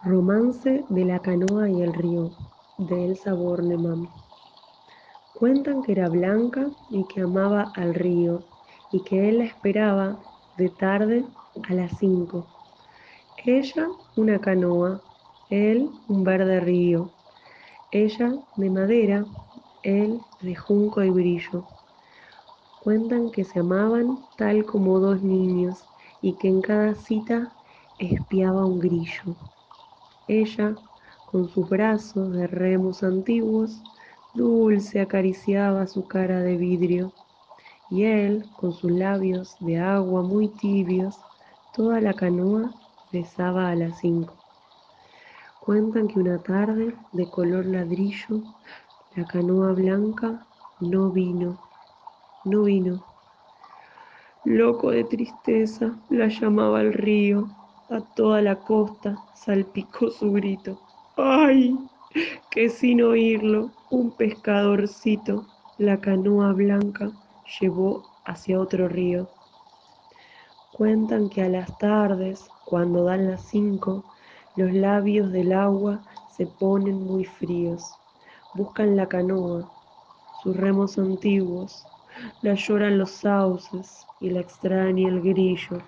Romance de la canoa y el río, de Elsa Bornemann. Cuentan que era blanca y que amaba al río, y que él la esperaba de tarde a las cinco. Ella una canoa, él un verde río. Ella de madera, él de junco y brillo. Cuentan que se amaban tal como dos niños y que en cada cita espiaba un grillo. Ella, con sus brazos de remos antiguos, dulce acariciaba su cara de vidrio, y él, con sus labios de agua muy tibios, toda la canoa besaba a las cinco. Cuentan que una tarde, de color ladrillo, la canoa blanca no vino, no vino. Loco de tristeza, la llamaba el río, a toda la costa salpicó su grito. ¡Ay! Que sin oírlo, un pescadorcito la canoa blanca llevó hacia otro río. Cuentan que a las tardes, cuando dan las cinco, los labios del agua se ponen muy fríos. Buscan la canoa, sus remos antiguos, la lloran los sauces y la extraña el grillo.